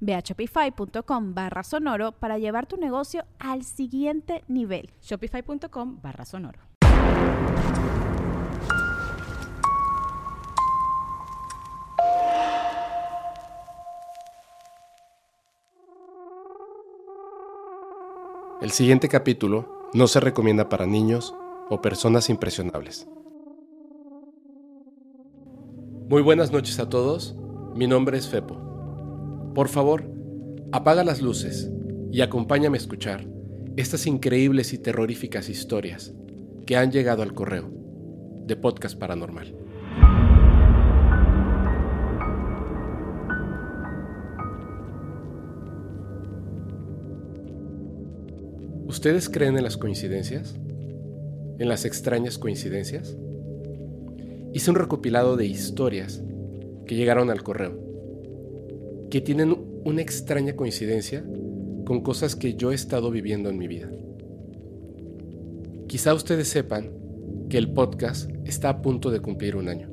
Ve a shopify.com barra sonoro para llevar tu negocio al siguiente nivel. Shopify.com barra sonoro. El siguiente capítulo no se recomienda para niños o personas impresionables. Muy buenas noches a todos, mi nombre es Fepo. Por favor, apaga las luces y acompáñame a escuchar estas increíbles y terroríficas historias que han llegado al correo de Podcast Paranormal. ¿Ustedes creen en las coincidencias? ¿En las extrañas coincidencias? Hice un recopilado de historias que llegaron al correo que tienen una extraña coincidencia con cosas que yo he estado viviendo en mi vida. Quizá ustedes sepan que el podcast está a punto de cumplir un año.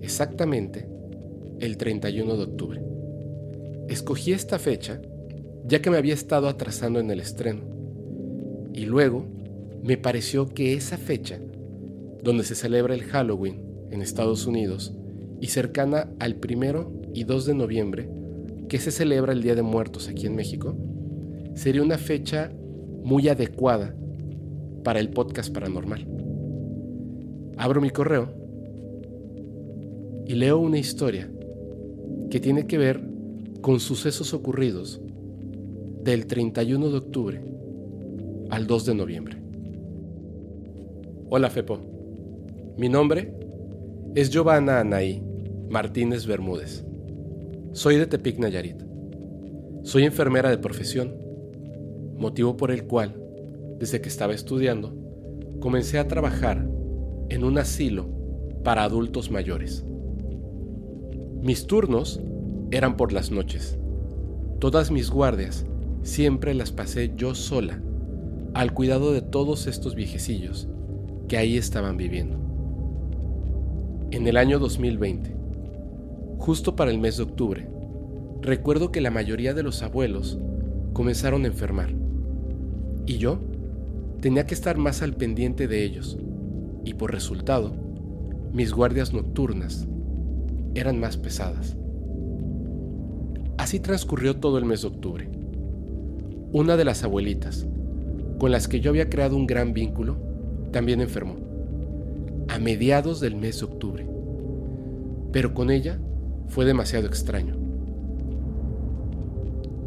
Exactamente el 31 de octubre. Escogí esta fecha ya que me había estado atrasando en el estreno. Y luego me pareció que esa fecha, donde se celebra el Halloween en Estados Unidos y cercana al primero y 2 de noviembre, que se celebra el Día de Muertos aquí en México, sería una fecha muy adecuada para el podcast paranormal. Abro mi correo y leo una historia que tiene que ver con sucesos ocurridos del 31 de octubre al 2 de noviembre. Hola Fepo, mi nombre es Giovanna Anaí Martínez Bermúdez. Soy de Tepic, Nayarit. Soy enfermera de profesión, motivo por el cual, desde que estaba estudiando, comencé a trabajar en un asilo para adultos mayores. Mis turnos eran por las noches. Todas mis guardias siempre las pasé yo sola, al cuidado de todos estos viejecillos que ahí estaban viviendo. En el año 2020, justo para el mes de octubre, recuerdo que la mayoría de los abuelos comenzaron a enfermar. Y yo tenía que estar más al pendiente de ellos. Y por resultado, mis guardias nocturnas eran más pesadas. Así transcurrió todo el mes de octubre. Una de las abuelitas, con las que yo había creado un gran vínculo, también enfermó. A mediados del mes de octubre. Pero con ella fue demasiado extraño.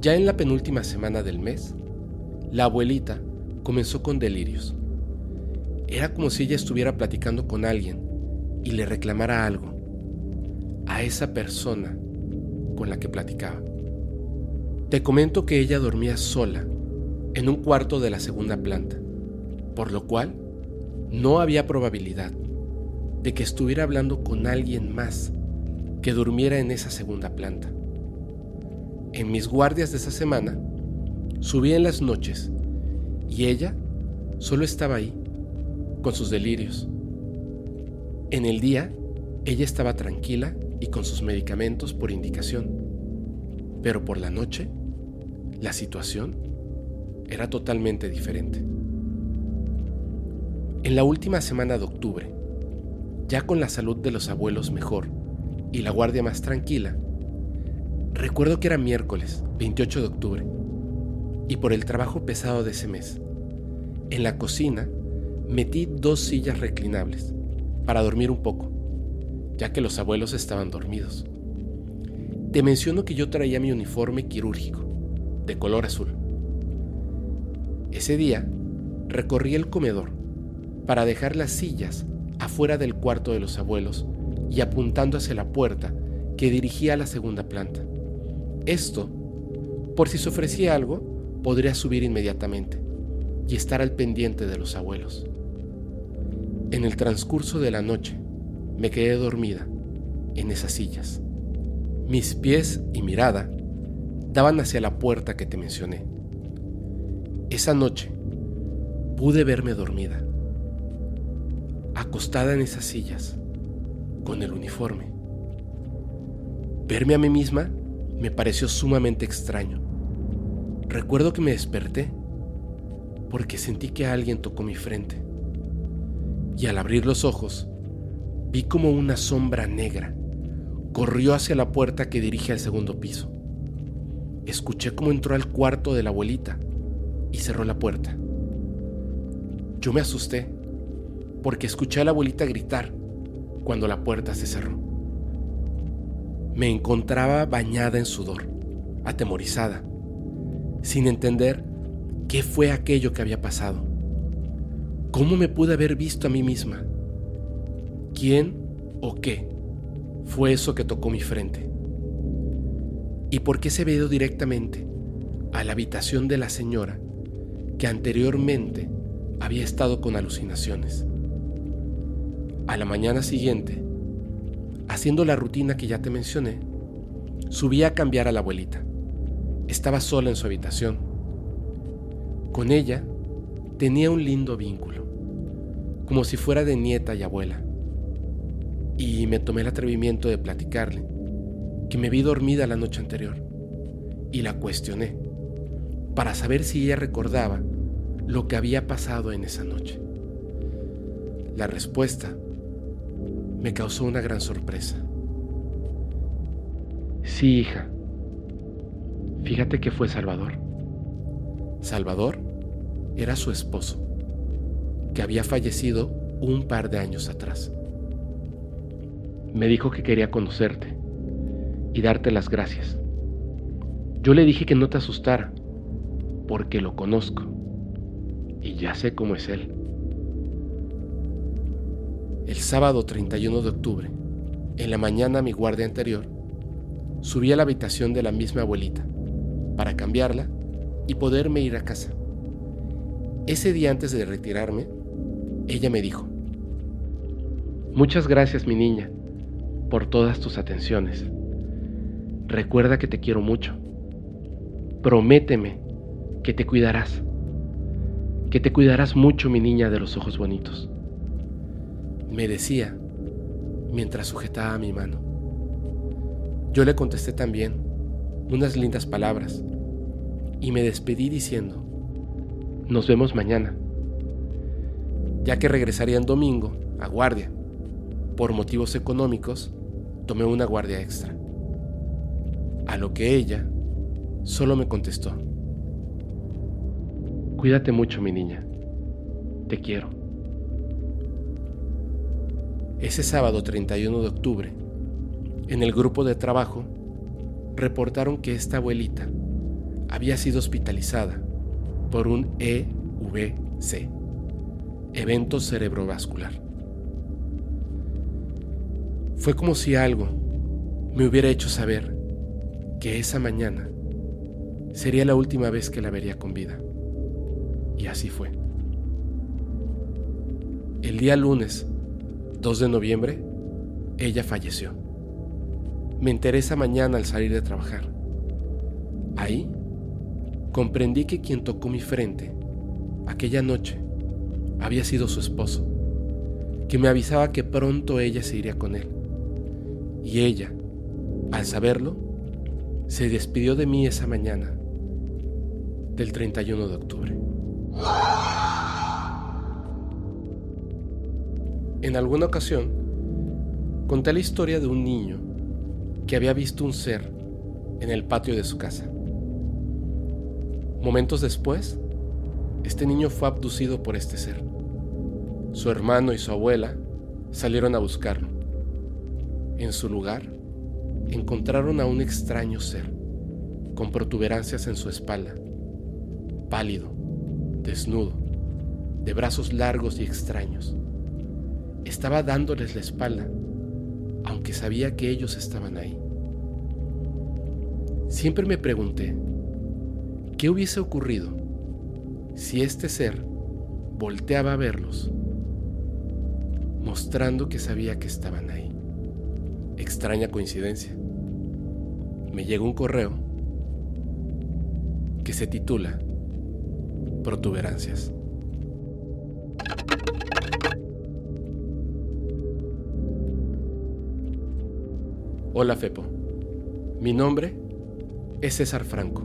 Ya en la penúltima semana del mes, la abuelita comenzó con delirios. Era como si ella estuviera platicando con alguien y le reclamara algo a esa persona con la que platicaba. Te comento que ella dormía sola en un cuarto de la segunda planta, por lo cual no había probabilidad de que estuviera hablando con alguien más que durmiera en esa segunda planta. En mis guardias de esa semana, subí en las noches y ella solo estaba ahí, con sus delirios. En el día, ella estaba tranquila y con sus medicamentos por indicación, pero por la noche, la situación era totalmente diferente. En la última semana de octubre, ya con la salud de los abuelos mejor, y la guardia más tranquila, recuerdo que era miércoles 28 de octubre y por el trabajo pesado de ese mes, en la cocina metí dos sillas reclinables para dormir un poco, ya que los abuelos estaban dormidos. Te menciono que yo traía mi uniforme quirúrgico, de color azul. Ese día recorrí el comedor para dejar las sillas afuera del cuarto de los abuelos y apuntando hacia la puerta que dirigía a la segunda planta. Esto, por si se ofrecía algo, podría subir inmediatamente y estar al pendiente de los abuelos. En el transcurso de la noche, me quedé dormida en esas sillas. Mis pies y mirada daban hacia la puerta que te mencioné. Esa noche pude verme dormida, acostada en esas sillas, con el uniforme. Verme a mí misma me pareció sumamente extraño. Recuerdo que me desperté porque sentí que alguien tocó mi frente. Y al abrir los ojos, vi como una sombra negra corrió hacia la puerta que dirige al segundo piso. Escuché cómo entró al cuarto de la abuelita y cerró la puerta. Yo me asusté porque escuché a la abuelita gritar cuando la puerta se cerró. Me encontraba bañada en sudor, atemorizada, sin entender qué fue aquello que había pasado. ¿Cómo me pude haber visto a mí misma? ¿Quién o qué fue eso que tocó mi frente? ¿Y por qué se veo directamente a la habitación de la señora que anteriormente había estado con alucinaciones? A la mañana siguiente, Haciendo la rutina que ya te mencioné, subí a cambiar a la abuelita. Estaba sola en su habitación. Con ella tenía un lindo vínculo, como si fuera de nieta y abuela. Y me tomé el atrevimiento de platicarle que me vi dormida la noche anterior y la cuestioné para saber si ella recordaba lo que había pasado en esa noche. La respuesta me causó una gran sorpresa. Sí, hija. Fíjate que fue Salvador. Salvador era su esposo, que había fallecido un par de años atrás. Me dijo que quería conocerte y darte las gracias. Yo le dije que no te asustara, porque lo conozco y ya sé cómo es él. El sábado 31 de octubre, en la mañana mi guardia anterior, subí a la habitación de la misma abuelita para cambiarla y poderme ir a casa. Ese día antes de retirarme, ella me dijo, Muchas gracias mi niña por todas tus atenciones. Recuerda que te quiero mucho. Prométeme que te cuidarás, que te cuidarás mucho mi niña de los ojos bonitos me decía mientras sujetaba mi mano. Yo le contesté también unas lindas palabras y me despedí diciendo, nos vemos mañana, ya que regresaría en domingo a guardia. Por motivos económicos, tomé una guardia extra. A lo que ella solo me contestó, cuídate mucho mi niña, te quiero. Ese sábado 31 de octubre, en el grupo de trabajo, reportaron que esta abuelita había sido hospitalizada por un EVC, evento cerebrovascular. Fue como si algo me hubiera hecho saber que esa mañana sería la última vez que la vería con vida. Y así fue. El día lunes 2 de noviembre, ella falleció. Me enteré esa mañana al salir de trabajar. Ahí comprendí que quien tocó mi frente aquella noche había sido su esposo, que me avisaba que pronto ella se iría con él. Y ella, al saberlo, se despidió de mí esa mañana del 31 de octubre. En alguna ocasión, conté la historia de un niño que había visto un ser en el patio de su casa. Momentos después, este niño fue abducido por este ser Su hermano y su abuela salieron a buscarlo. En su lugar, encontraron a un extraño ser, con protuberancias en su espalda, pálido, desnudo, de brazos largos y extraños. Estaba dándoles la espalda, aunque sabía que ellos estaban ahí. Siempre me pregunté, ¿qué hubiese ocurrido si este ser volteaba a verlos, mostrando que sabía que estaban ahí? Extraña coincidencia. Me llega un correo que se titula Protuberancias. Hola Fepo, mi nombre es César Franco.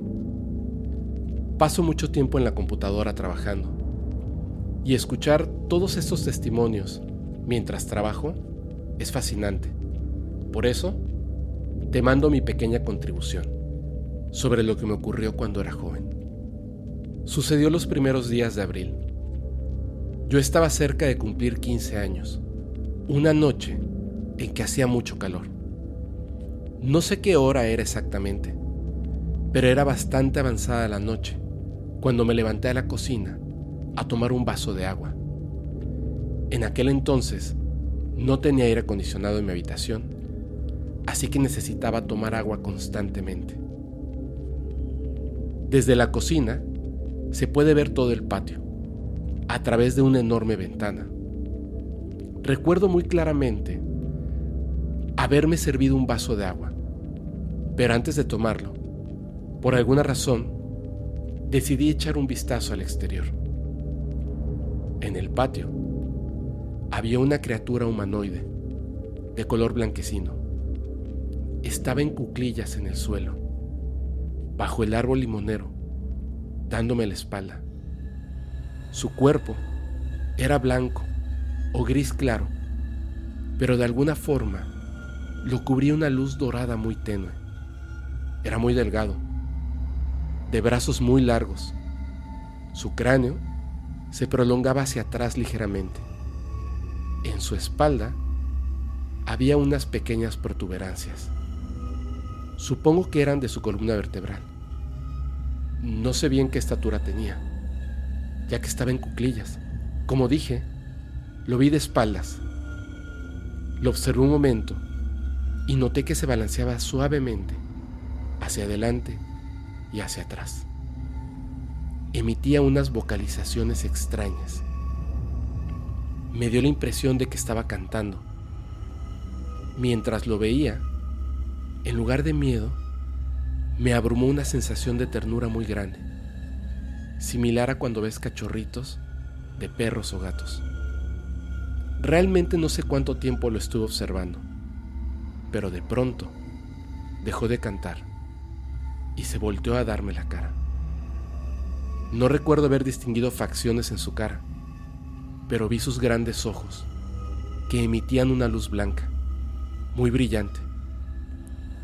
Paso mucho tiempo en la computadora trabajando y escuchar todos estos testimonios mientras trabajo es fascinante. Por eso, te mando mi pequeña contribución sobre lo que me ocurrió cuando era joven. Sucedió los primeros días de abril. Yo estaba cerca de cumplir 15 años, una noche en que hacía mucho calor. No sé qué hora era exactamente, pero era bastante avanzada la noche cuando me levanté a la cocina a tomar un vaso de agua. En aquel entonces no tenía aire acondicionado en mi habitación, así que necesitaba tomar agua constantemente. Desde la cocina se puede ver todo el patio, a través de una enorme ventana. Recuerdo muy claramente haberme servido un vaso de agua, pero antes de tomarlo, por alguna razón, decidí echar un vistazo al exterior. En el patio había una criatura humanoide, de color blanquecino. Estaba en cuclillas en el suelo, bajo el árbol limonero, dándome la espalda. Su cuerpo era blanco o gris claro, pero de alguna forma lo cubría una luz dorada muy tenue. Era muy delgado, de brazos muy largos. Su cráneo se prolongaba hacia atrás ligeramente. En su espalda había unas pequeñas protuberancias. Supongo que eran de su columna vertebral. No sé bien qué estatura tenía, ya que estaba en cuclillas. Como dije, lo vi de espaldas. Lo observé un momento y noté que se balanceaba suavemente hacia adelante y hacia atrás. Emitía unas vocalizaciones extrañas. Me dio la impresión de que estaba cantando. Mientras lo veía, en lugar de miedo, me abrumó una sensación de ternura muy grande, similar a cuando ves cachorritos de perros o gatos. Realmente no sé cuánto tiempo lo estuve observando, pero de pronto dejó de cantar y se volteó a darme la cara. No recuerdo haber distinguido facciones en su cara, pero vi sus grandes ojos, que emitían una luz blanca, muy brillante,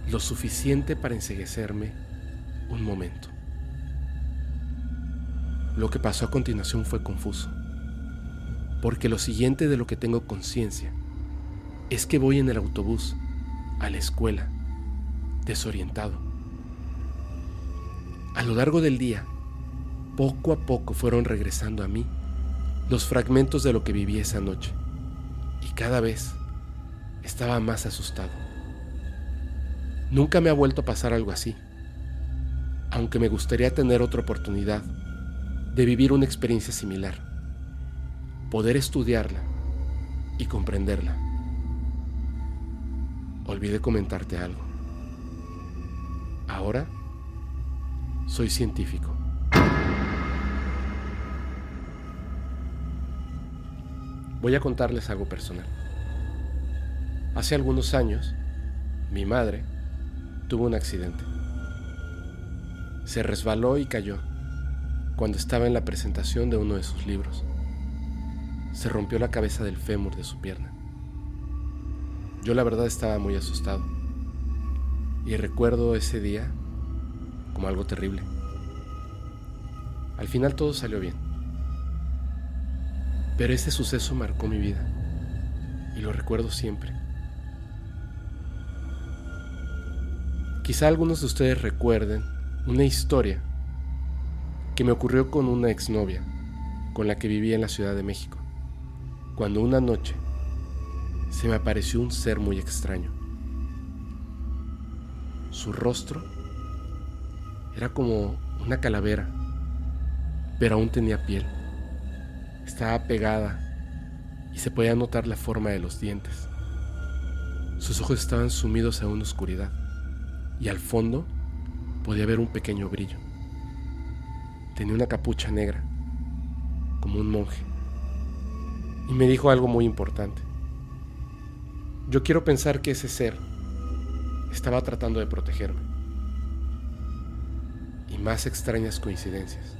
lo suficiente para enseguecerme un momento. Lo que pasó a continuación fue confuso, porque lo siguiente de lo que tengo conciencia es que voy en el autobús a la escuela, desorientado a lo largo del día, poco a poco fueron regresando a mí los fragmentos de lo que viví esa noche, y cada vez estaba más asustado. Nunca me ha vuelto a pasar algo así, aunque me gustaría tener otra oportunidad de vivir una experiencia similar, poder estudiarla y comprenderla. Olvidé comentarte algo. Ahora soy científico. Voy a contarles algo personal. Hace algunos años, mi madre tuvo un accidente. Se resbaló y cayó cuando estaba en la presentación de uno de sus libros. Se rompió la cabeza del fémur de su pierna. Yo la verdad estaba muy asustado. Y recuerdo ese día como algo terrible. Al final todo salió bien. Pero ese suceso marcó mi vida y lo recuerdo siempre. Quizá algunos de ustedes recuerden una historia que me ocurrió con una exnovia con la que vivía en la Ciudad de México, cuando una noche me apareció un ser muy extraño. Su rostro era como una calavera, pero aún tenía piel. Estaba pegada y se podía notar la forma de los dientes. Sus ojos estaban sumidos en una oscuridad y al fondo podía ver un pequeño brillo. Tenía una capucha negra, como un monje, y me dijo algo muy importante. Yo quiero pensar que ese ser estaba tratando de protegerme. Y más extrañas coincidencias.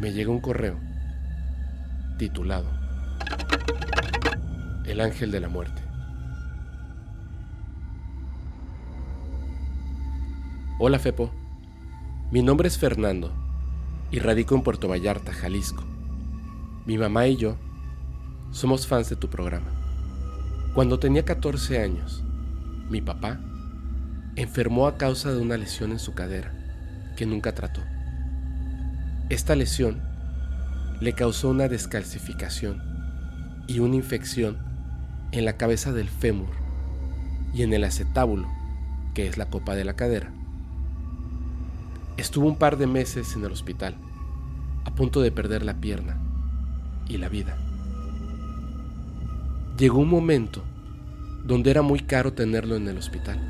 Me llega un correo titulado El ángel de la muerte. Hola Fepo, mi nombre es Fernando y radico en Puerto Vallarta, Jalisco. Mi mamá y yo somos fans de tu programa. Cuando tenía 14 años, mi papá enfermó a causa de una lesión en su cadera que nunca trató. Esta lesión le causó una descalcificación y una infección en la cabeza del fémur y en el acetábulo, que es la copa de la cadera. Estuvo un par de meses en el hospital, a punto de perder la pierna y la vida. Llegó un momento donde era muy caro tenerlo en el hospital,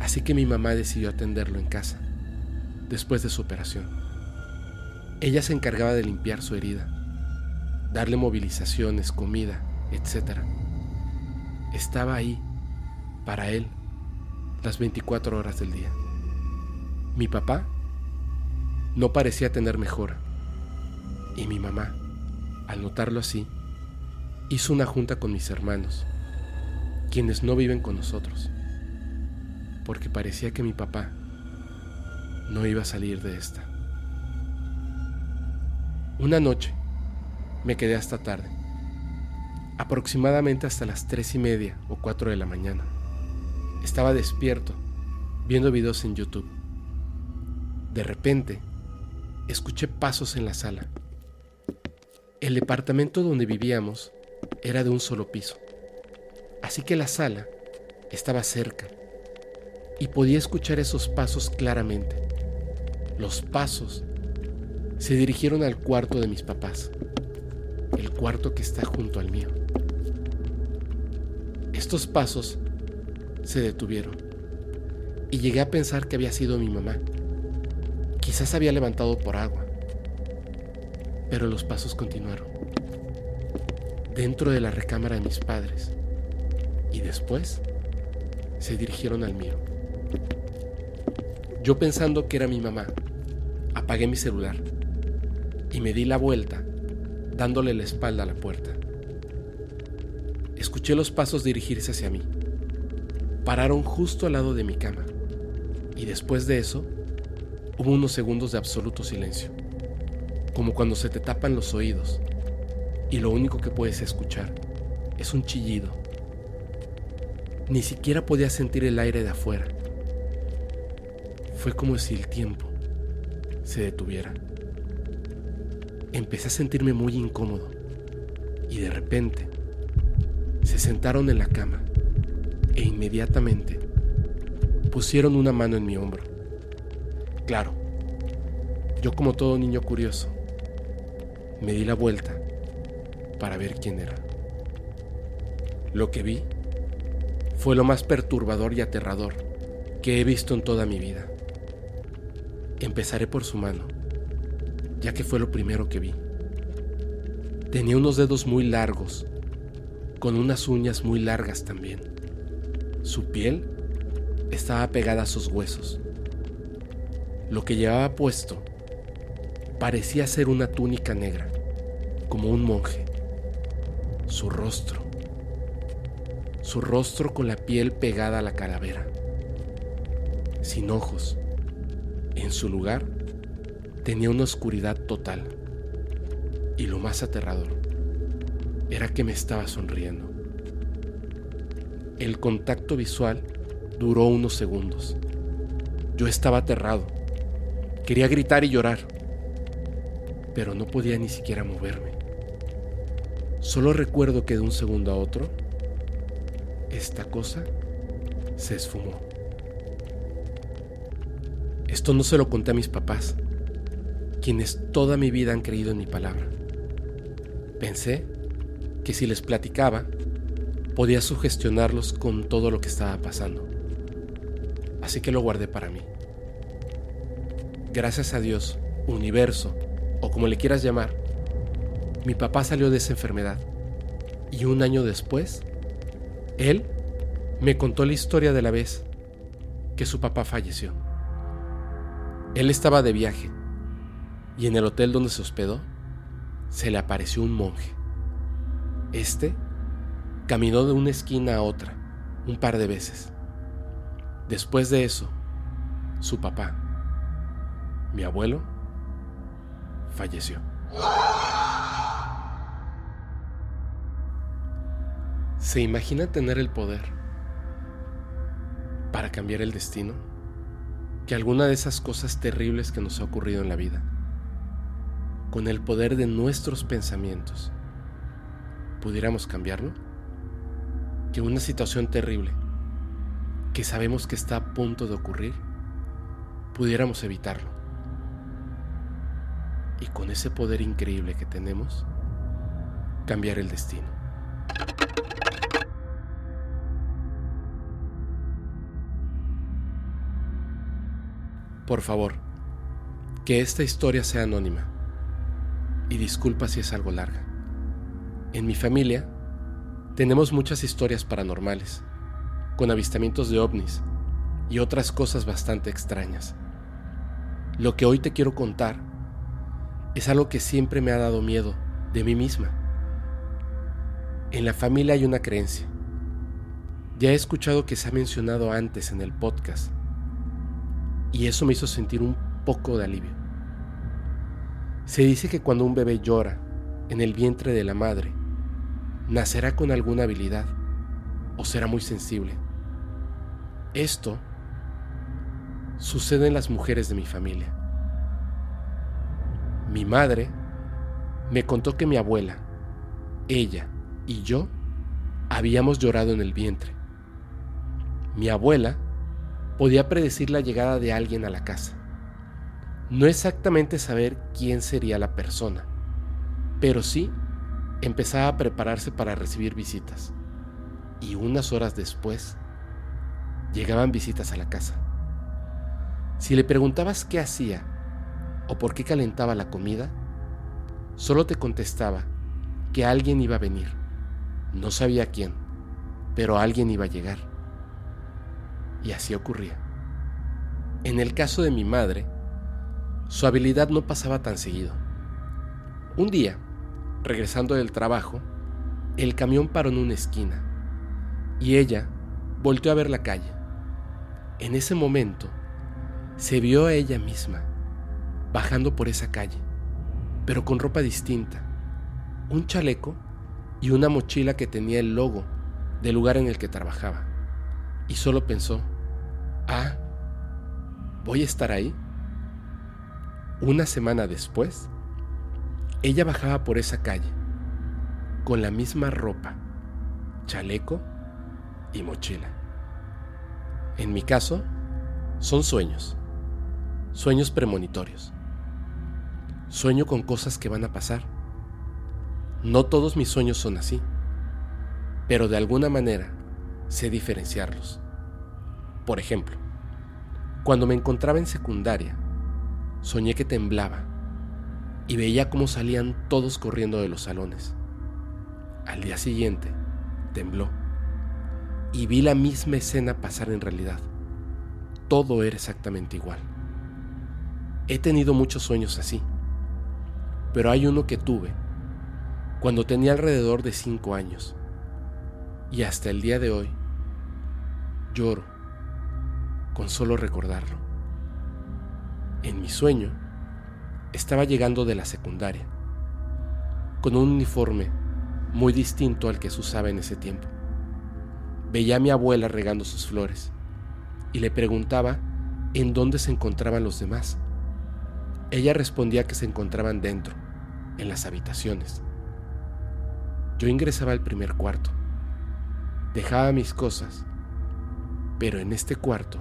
así que mi mamá decidió atenderlo en casa, después de su operación. Ella se encargaba de limpiar su herida, darle movilizaciones, comida, etc. Estaba ahí, para él, las 24 horas del día. Mi papá no parecía tener mejora. Y mi mamá, al notarlo así, hizo una junta con mis hermanos, quienes no viven con nosotros, porque parecía que mi papá no iba a salir de esta. Una noche me quedé hasta tarde, aproximadamente hasta las tres y media o cuatro de la mañana. Estaba despierto, viendo videos en YouTube. De repente, escuché pasos en la sala. El departamento donde vivíamos era de un solo piso, así que la sala estaba cerca y podía escuchar esos pasos claramente. Los pasos se dirigieron al cuarto de mis papás, el cuarto que está junto al mío. Estos pasos se detuvieron y llegué a pensar que había sido mi mamá Quizás había levantado por agua, pero los pasos continuaron. Dentro de la recámara de mis padres. Y después se dirigieron al mío. Yo pensando que era mi mamá, apagué mi celular y me di la vuelta dándole la espalda a la puerta. Escuché los pasos dirigirse hacia mí. Pararon justo al lado de mi cama. Y después de eso, Hubo unos segundos de absoluto silencio, como cuando se te tapan los oídos y lo único que puedes escuchar es un chillido. Ni siquiera podía sentir el aire de afuera. Fue como si el tiempo se detuviera. Empecé a sentirme muy incómodo y de repente se sentaron en la cama e inmediatamente pusieron una mano en mi hombro. Claro, yo como todo niño curioso, me di la vuelta para ver quién era. Lo que vi fue lo más perturbador y aterrador que he visto en toda mi vida. Empezaré por su mano, ya que fue lo primero que vi. Tenía unos dedos muy largos, con unas uñas muy largas también. Su piel estaba pegada a sus huesos lo que llevaba puesto parecía ser una túnica negra, como un monje. Su rostro, su rostro con la piel pegada a la calavera, sin ojos. En su lugar tenía una oscuridad total. Y lo más aterrador era que me estaba sonriendo. El contacto visual duró unos segundos. Yo estaba aterrado. Quería gritar y llorar, pero no podía ni siquiera moverme. Solo recuerdo que de un segundo a otro, esta cosa se esfumó. Esto no se lo conté a mis papás, quienes toda mi vida han creído en mi palabra. Pensé que si les platicaba, podía sugestionarlos con todo lo que estaba pasando. Así que lo guardé para mí. Gracias a Dios, universo, o como le quieras llamar, mi papá salió de esa enfermedad. Y un año después, él me contó la historia de la vez que su papá falleció. Él estaba de viaje y en el hotel donde se hospedó se le apareció un monje. Este caminó de una esquina a otra un par de veces. Después de eso, su papá, mi abuelo, falleció. ¿Se imagina tener el poder para cambiar el destino? Que alguna de esas cosas terribles que nos ha ocurrido en la vida, con el poder de nuestros pensamientos, pudiéramos cambiarlo? Que una situación terrible, que sabemos que está a punto de ocurrir, pudiéramos evitarlo. Y con ese poder increíble que tenemos, cambiar el destino. Por favor, que esta historia sea anónima. Y disculpa si es algo larga. En mi familia tenemos muchas historias paranormales, con avistamientos de ovnis y otras cosas bastante extrañas. Lo que hoy te quiero contar es algo que siempre me ha dado miedo de mí misma. En la familia hay una creencia. Ya he escuchado que se ha mencionado antes en el podcast y eso me hizo sentir un poco de alivio. Se dice que cuando un bebé llora en el vientre de la madre, nacerá con alguna habilidad o será muy sensible. Esto sucede en las mujeres de mi familia. Mi madre me contó que mi abuela, ella y yo habíamos llorado en el vientre. Mi abuela podía predecir la llegada de alguien a la casa. No exactamente saber quién sería la persona, pero sí empezaba a prepararse para recibir visitas. Y unas horas después, llegaban visitas a la casa. Si le preguntabas qué hacía o por qué calentaba la comida, solo te contestaba que alguien iba a venir. No sabía quién, pero alguien iba a llegar. Y así ocurría. En el caso de mi madre, su habilidad no pasaba tan seguido. Un día, regresando del trabajo, el camión paró en una esquina y ella volteó a ver la calle. En ese momento, se vio a ella misma bajando por esa calle, pero con ropa distinta, un chaleco y una mochila que tenía el logo del lugar en el que trabajaba y solo pensó, ah, ¿voy a estar ahí? Una semana después, ella bajaba por esa calle, con la misma ropa, chaleco y mochila. En mi caso, son sueños, sueños premonitorios. Sueño con cosas que van a pasar. No todos mis sueños son así, pero de alguna manera sé diferenciarlos. Por ejemplo, cuando me encontraba en secundaria, soñé que temblaba y veía cómo salían todos corriendo de los salones. Al día siguiente, tembló y vi la misma escena pasar en realidad. Todo era exactamente igual. He tenido muchos sueños así, pero hay uno que tuve cuando tenía alrededor de cinco años y hasta el día de hoy lloro con solo recordarlo. En mi sueño estaba llegando de la secundaria. con un uniforme muy distinto al que se usaba en ese tiempo. Veía a mi abuela regando sus flores y le preguntaba en dónde se encontraban los demás. Ella respondía que se encontraban dentro, en las habitaciones. Yo ingresaba al primer cuarto, dejaba mis cosas, pero en este cuarto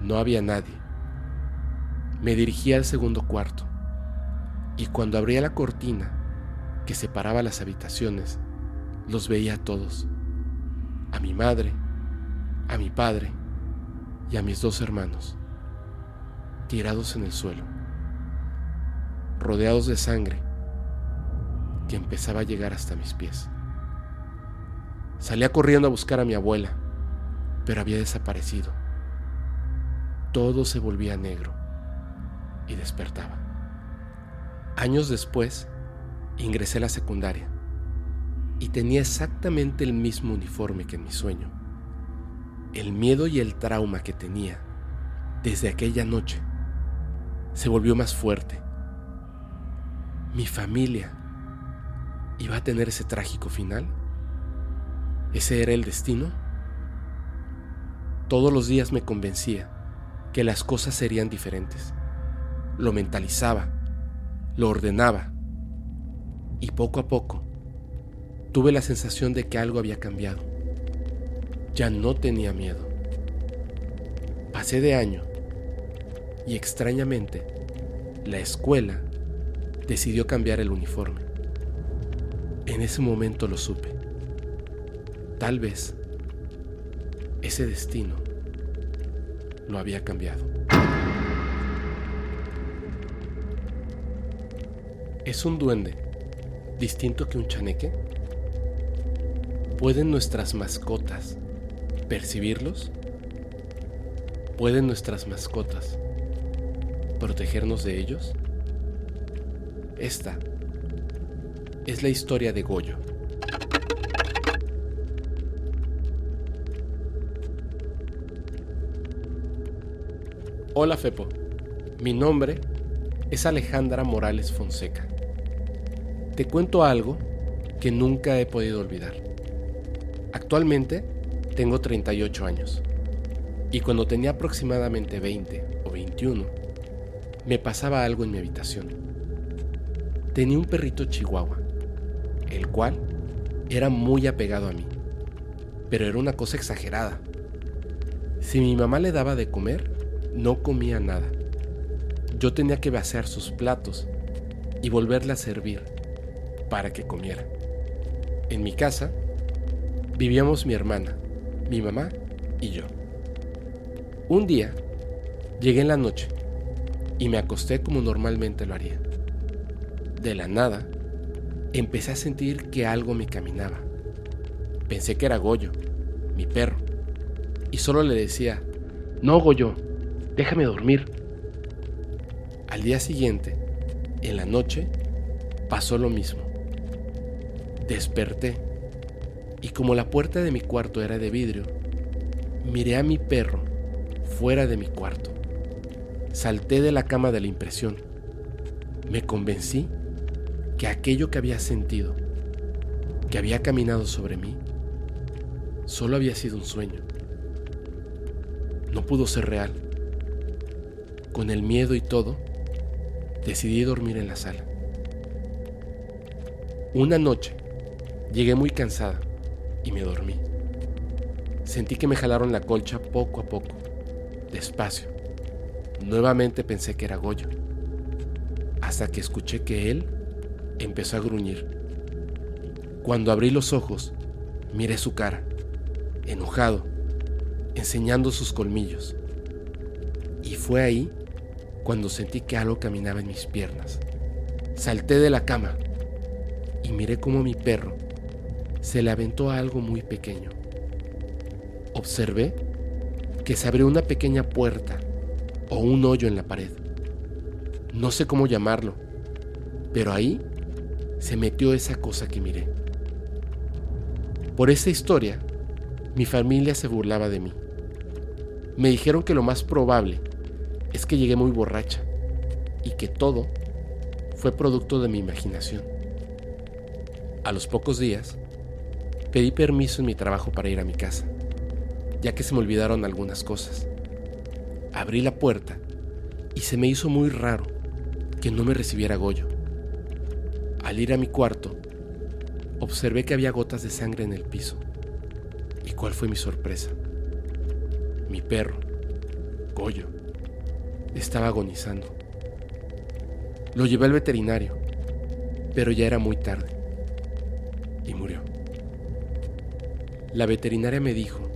no había nadie. Me dirigía al segundo cuarto y cuando abría la cortina que separaba las habitaciones, los veía a todos, a mi madre, a mi padre y a mis dos hermanos, tirados en el suelo, rodeados de sangre que empezaba a llegar hasta mis pies. Salía corriendo a buscar a mi abuela, pero había desaparecido. Todo se volvía negro y despertaba. Años después, ingresé a la secundaria y tenía exactamente el mismo uniforme que en mi sueño. El miedo y el trauma que tenía desde aquella noche se volvió más fuerte. Mi familia iba a tener ese trágico final. ¿Ese era el destino? Todos los días me convencía que las cosas serían diferentes. Lo mentalizaba, lo ordenaba y poco a poco tuve la sensación de que algo había cambiado. Ya no tenía miedo. Pasé de año y extrañamente la escuela decidió cambiar el uniforme. En ese momento lo supe. Tal vez ese destino lo había cambiado. ¿Es un duende distinto que un chaneque? ¿Pueden nuestras mascotas percibirlos? ¿Pueden nuestras mascotas protegernos de ellos? Esta es la historia de Goyo. Hola Fepo, mi nombre es Alejandra Morales Fonseca. Te cuento algo que nunca he podido olvidar. Actualmente tengo 38 años y cuando tenía aproximadamente 20 o 21 me pasaba algo en mi habitación. Tenía un perrito chihuahua, el cual era muy apegado a mí, pero era una cosa exagerada. Si mi mamá le daba de comer, no comía nada. Yo tenía que vaciar sus platos y volverla a servir para que comiera. En mi casa vivíamos mi hermana, mi mamá y yo. Un día llegué en la noche y me acosté como normalmente lo haría. De la nada, empecé a sentir que algo me caminaba. Pensé que era Goyo, mi perro, y solo le decía, no Goyo, déjame dormir. Al día siguiente, en la noche, pasó lo mismo. Desperté y como la puerta de mi cuarto era de vidrio, miré a mi perro fuera de mi cuarto. Salté de la cama de la impresión. Me convencí que aquello que había sentido, que había caminado sobre mí, solo había sido un sueño. No pudo ser real. Con el miedo y todo, decidí dormir en la sala. Una noche, llegué muy cansada y me dormí. Sentí que me jalaron la colcha poco a poco, despacio. Nuevamente pensé que era Goyo, hasta que escuché que él empezó a gruñir. Cuando abrí los ojos, miré su cara, enojado, enseñando sus colmillos. Y fue ahí cuando sentí que algo caminaba en mis piernas. Salté de la cama y miré cómo mi perro se le aventó a algo muy pequeño. Observé que se abrió una pequeña puerta o un hoyo en la pared. No sé cómo llamarlo, pero ahí se metió esa cosa que miré. Por esta historia, mi familia se burlaba de mí. Me dijeron que lo más probable es que llegué muy borracha y que todo fue producto de mi imaginación. A los pocos días, pedí permiso en mi trabajo para ir a mi casa, ya que se me olvidaron algunas cosas. Abrí la puerta y se me hizo muy raro que no me recibiera Goyo. Al ir a mi cuarto, observé que había gotas de sangre en el piso. ¿Y cuál fue mi sorpresa? Mi perro, Goyo, estaba agonizando. Lo llevé al veterinario, pero ya era muy tarde y murió. La veterinaria me dijo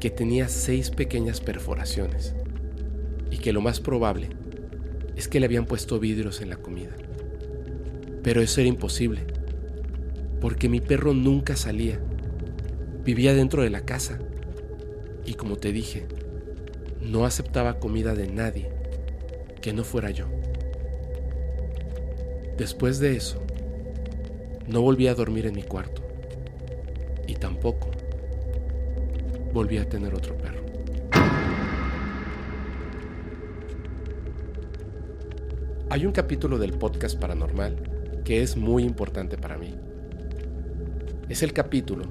que tenía seis pequeñas perforaciones y que lo más probable es que le habían puesto vidrios en la comida. Pero eso era imposible, porque mi perro nunca salía, vivía dentro de la casa y como te dije, no aceptaba comida de nadie que no fuera yo. Después de eso, no volví a dormir en mi cuarto y tampoco volví a tener otro perro. Hay un capítulo del podcast paranormal que es muy importante para mí. Es el capítulo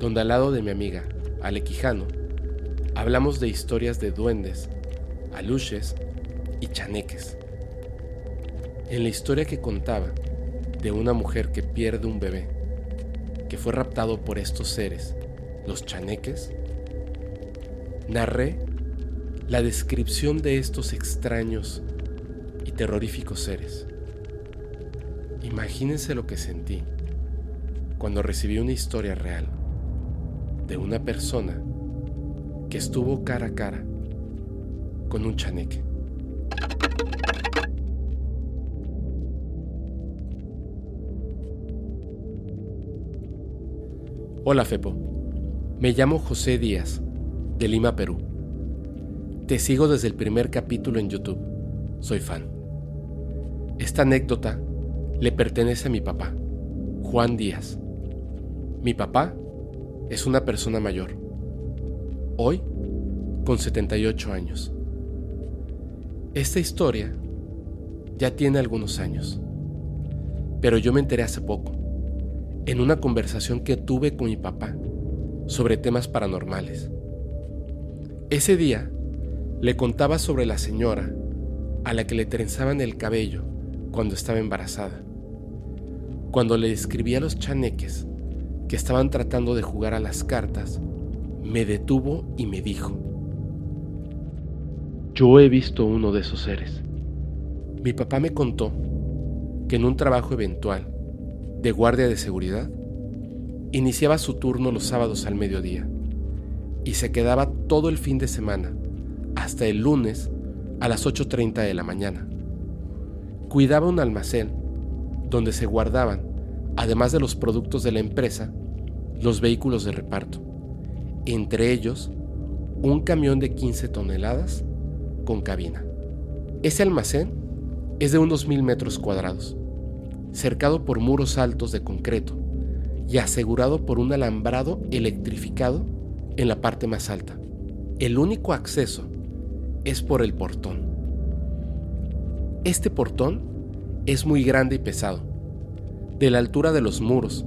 donde al lado de mi amiga, Ale Quijano, hablamos de historias de duendes, aluches y chaneques. En la historia que contaba de una mujer que pierde un bebé, que fue raptado por estos seres, los chaneques, narré la descripción de estos extraños y terroríficos seres. Imagínense lo que sentí cuando recibí una historia real de una persona estuvo cara a cara con un chaneque. Hola Fepo, me llamo José Díaz, de Lima, Perú. Te sigo desde el primer capítulo en YouTube, soy fan. Esta anécdota le pertenece a mi papá, Juan Díaz. Mi papá es una persona mayor hoy con 78 años. Esta historia ya tiene algunos años, pero yo me enteré hace poco, en una conversación que tuve con mi papá sobre temas paranormales. Ese día le contaba sobre la señora a la que le trenzaban el cabello cuando estaba embarazada, cuando le describía los chaneques que estaban tratando de jugar a las cartas me detuvo y me dijo, yo he visto uno de esos seres. Mi papá me contó que en un trabajo eventual de guardia de seguridad, iniciaba su turno los sábados al mediodía y se quedaba todo el fin de semana, hasta el lunes a las 8.30 de la mañana. Cuidaba un almacén donde se guardaban, además de los productos de la empresa, los vehículos de reparto entre ellos un camión de 15 toneladas con cabina. Ese almacén es de unos mil metros cuadrados, cercado por muros altos de concreto y asegurado por un alambrado electrificado en la parte más alta. El único acceso es por el portón. Este portón es muy grande y pesado, de la altura de los muros,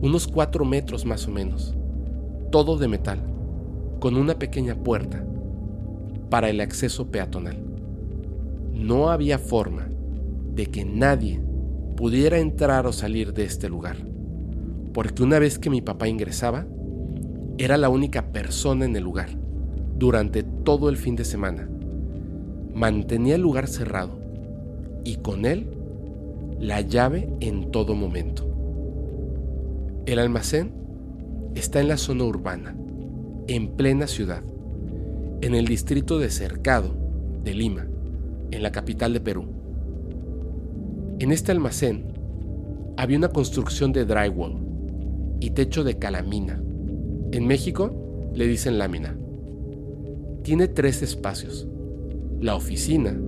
unos 4 metros más o menos todo de metal, con una pequeña puerta para el acceso peatonal. No había forma de que nadie pudiera entrar o salir de este lugar, porque una vez que mi papá ingresaba, era la única persona en el lugar durante todo el fin de semana. Mantenía el lugar cerrado y con él la llave en todo momento. El almacén está en la zona urbana, en plena ciudad, en el distrito de Cercado, de Lima, en la capital de Perú. En este almacén había una construcción de drywall y techo de calamina. En México le dicen lámina. Tiene tres espacios. La oficina,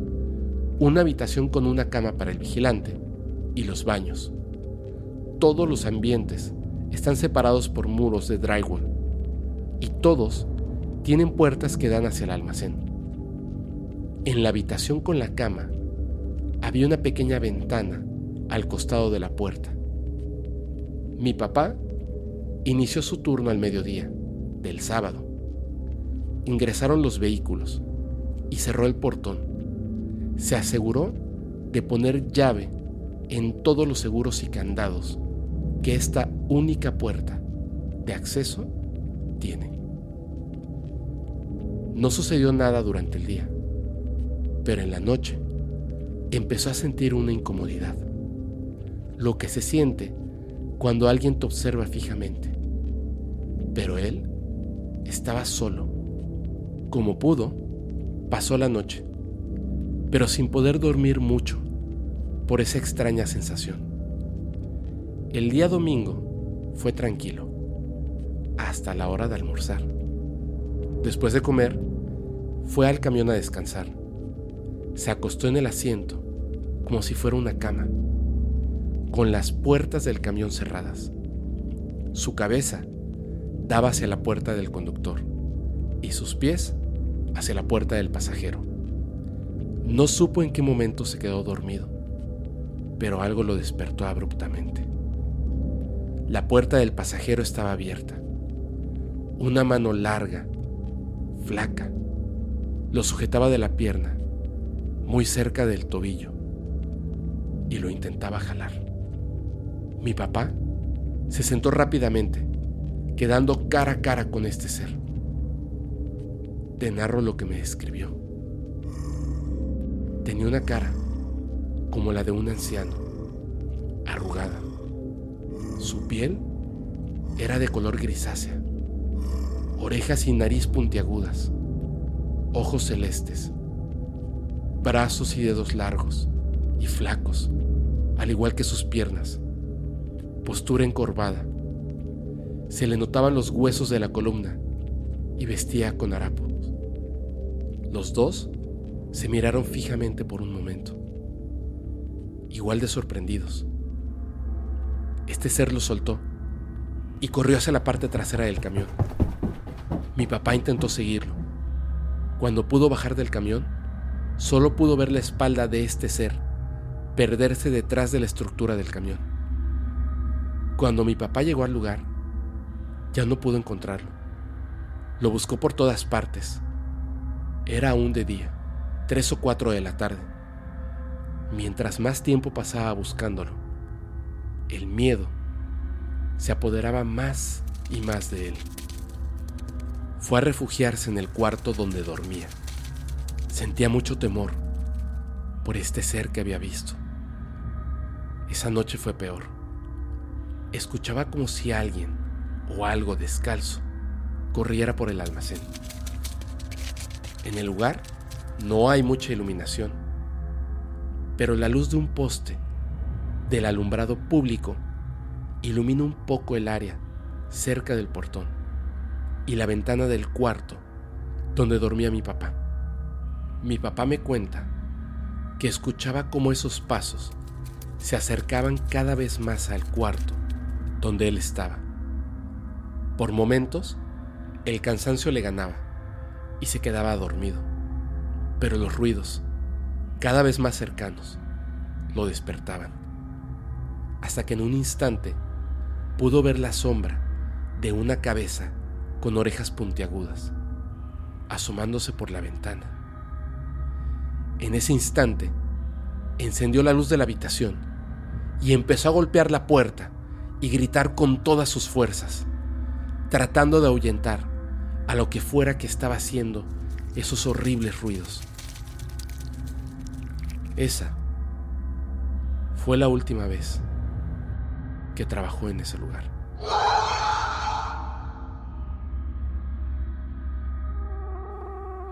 una habitación con una cama para el vigilante y los baños. Todos los ambientes están separados por muros de drywall y todos tienen puertas que dan hacia el almacén. En la habitación con la cama había una pequeña ventana al costado de la puerta Mi papá inició su turno al mediodía del sábado. Ingresaron los vehículos y cerró el portón. Se aseguró de poner llave en todos los seguros y candados que esta única puerta de acceso tiene. No sucedió nada durante el día, pero en la noche empezó a sentir una incomodidad, lo que se siente cuando alguien te observa fijamente. Pero él estaba solo. Como pudo, pasó la noche, pero sin poder dormir mucho por esa extraña sensación. El día domingo fue tranquilo, hasta la hora de almorzar. Después de comer, fue al camión a descansar. Se acostó en el asiento, como si fuera una cama, con las puertas del camión cerradas. Su cabeza daba hacia la puerta del conductor y sus pies hacia la puerta del pasajero. No supo en qué momento se quedó dormido, pero algo lo despertó abruptamente. La puerta del pasajero estaba abierta. Una mano larga, flaca, lo sujetaba de la pierna, muy cerca del tobillo, y lo intentaba jalar. Mi papá se sentó rápidamente quedando cara a cara con este ser. Te narro lo que me describió. Tenía una cara como la de un anciano, arrugada. Su piel era de color grisácea, orejas y nariz puntiagudas, ojos celestes, brazos y dedos largos y flacos, al igual que sus piernas, postura encorvada, se le notaban los huesos de la columna y vestía con harapos. Los dos se miraron fijamente por un momento, igual de sorprendidos. Este ser lo soltó y corrió hacia la parte trasera del camión. Mi papá intentó seguirlo. Cuando pudo bajar del camión, solo pudo ver la espalda de este ser perderse detrás de la estructura del camión. Cuando mi papá llegó al lugar, ya no pudo encontrarlo. Lo buscó por todas partes. Era aún de día, tres o cuatro de la tarde. Mientras más tiempo pasaba buscándolo, el miedo se apoderaba más y más de él. Fue a refugiarse en el cuarto donde dormía. Sentía mucho temor por este ser que había visto. Esa noche fue peor. Escuchaba como si alguien o algo descalzo corriera por el almacén. En el lugar no hay mucha iluminación, pero la luz de un poste del alumbrado público ilumina un poco el área cerca del portón y la ventana del cuarto donde dormía mi papá. Mi papá me cuenta que escuchaba cómo esos pasos se acercaban cada vez más al cuarto donde él estaba. Por momentos, el cansancio le ganaba y se quedaba dormido, pero los ruidos, cada vez más cercanos, lo despertaban, hasta que en un instante pudo ver la sombra de una cabeza con orejas puntiagudas, asomándose por la ventana. En ese instante, encendió la luz de la habitación y empezó a golpear la puerta y gritar con todas sus fuerzas tratando de ahuyentar a lo que fuera que estaba haciendo esos horribles ruidos. Esa fue la última vez que trabajó en ese lugar.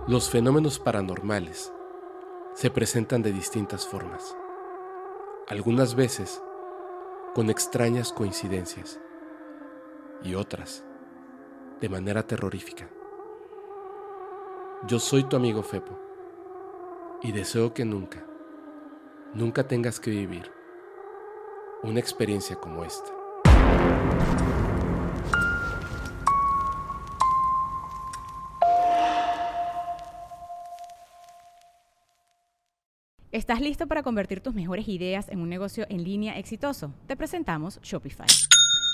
Los fenómenos paranormales se presentan de distintas formas, algunas veces con extrañas coincidencias y otras de manera terrorífica. Yo soy tu amigo Fepo y deseo que nunca, nunca tengas que vivir una experiencia como esta. ¿Estás listo para convertir tus mejores ideas en un negocio en línea exitoso? Te presentamos Shopify.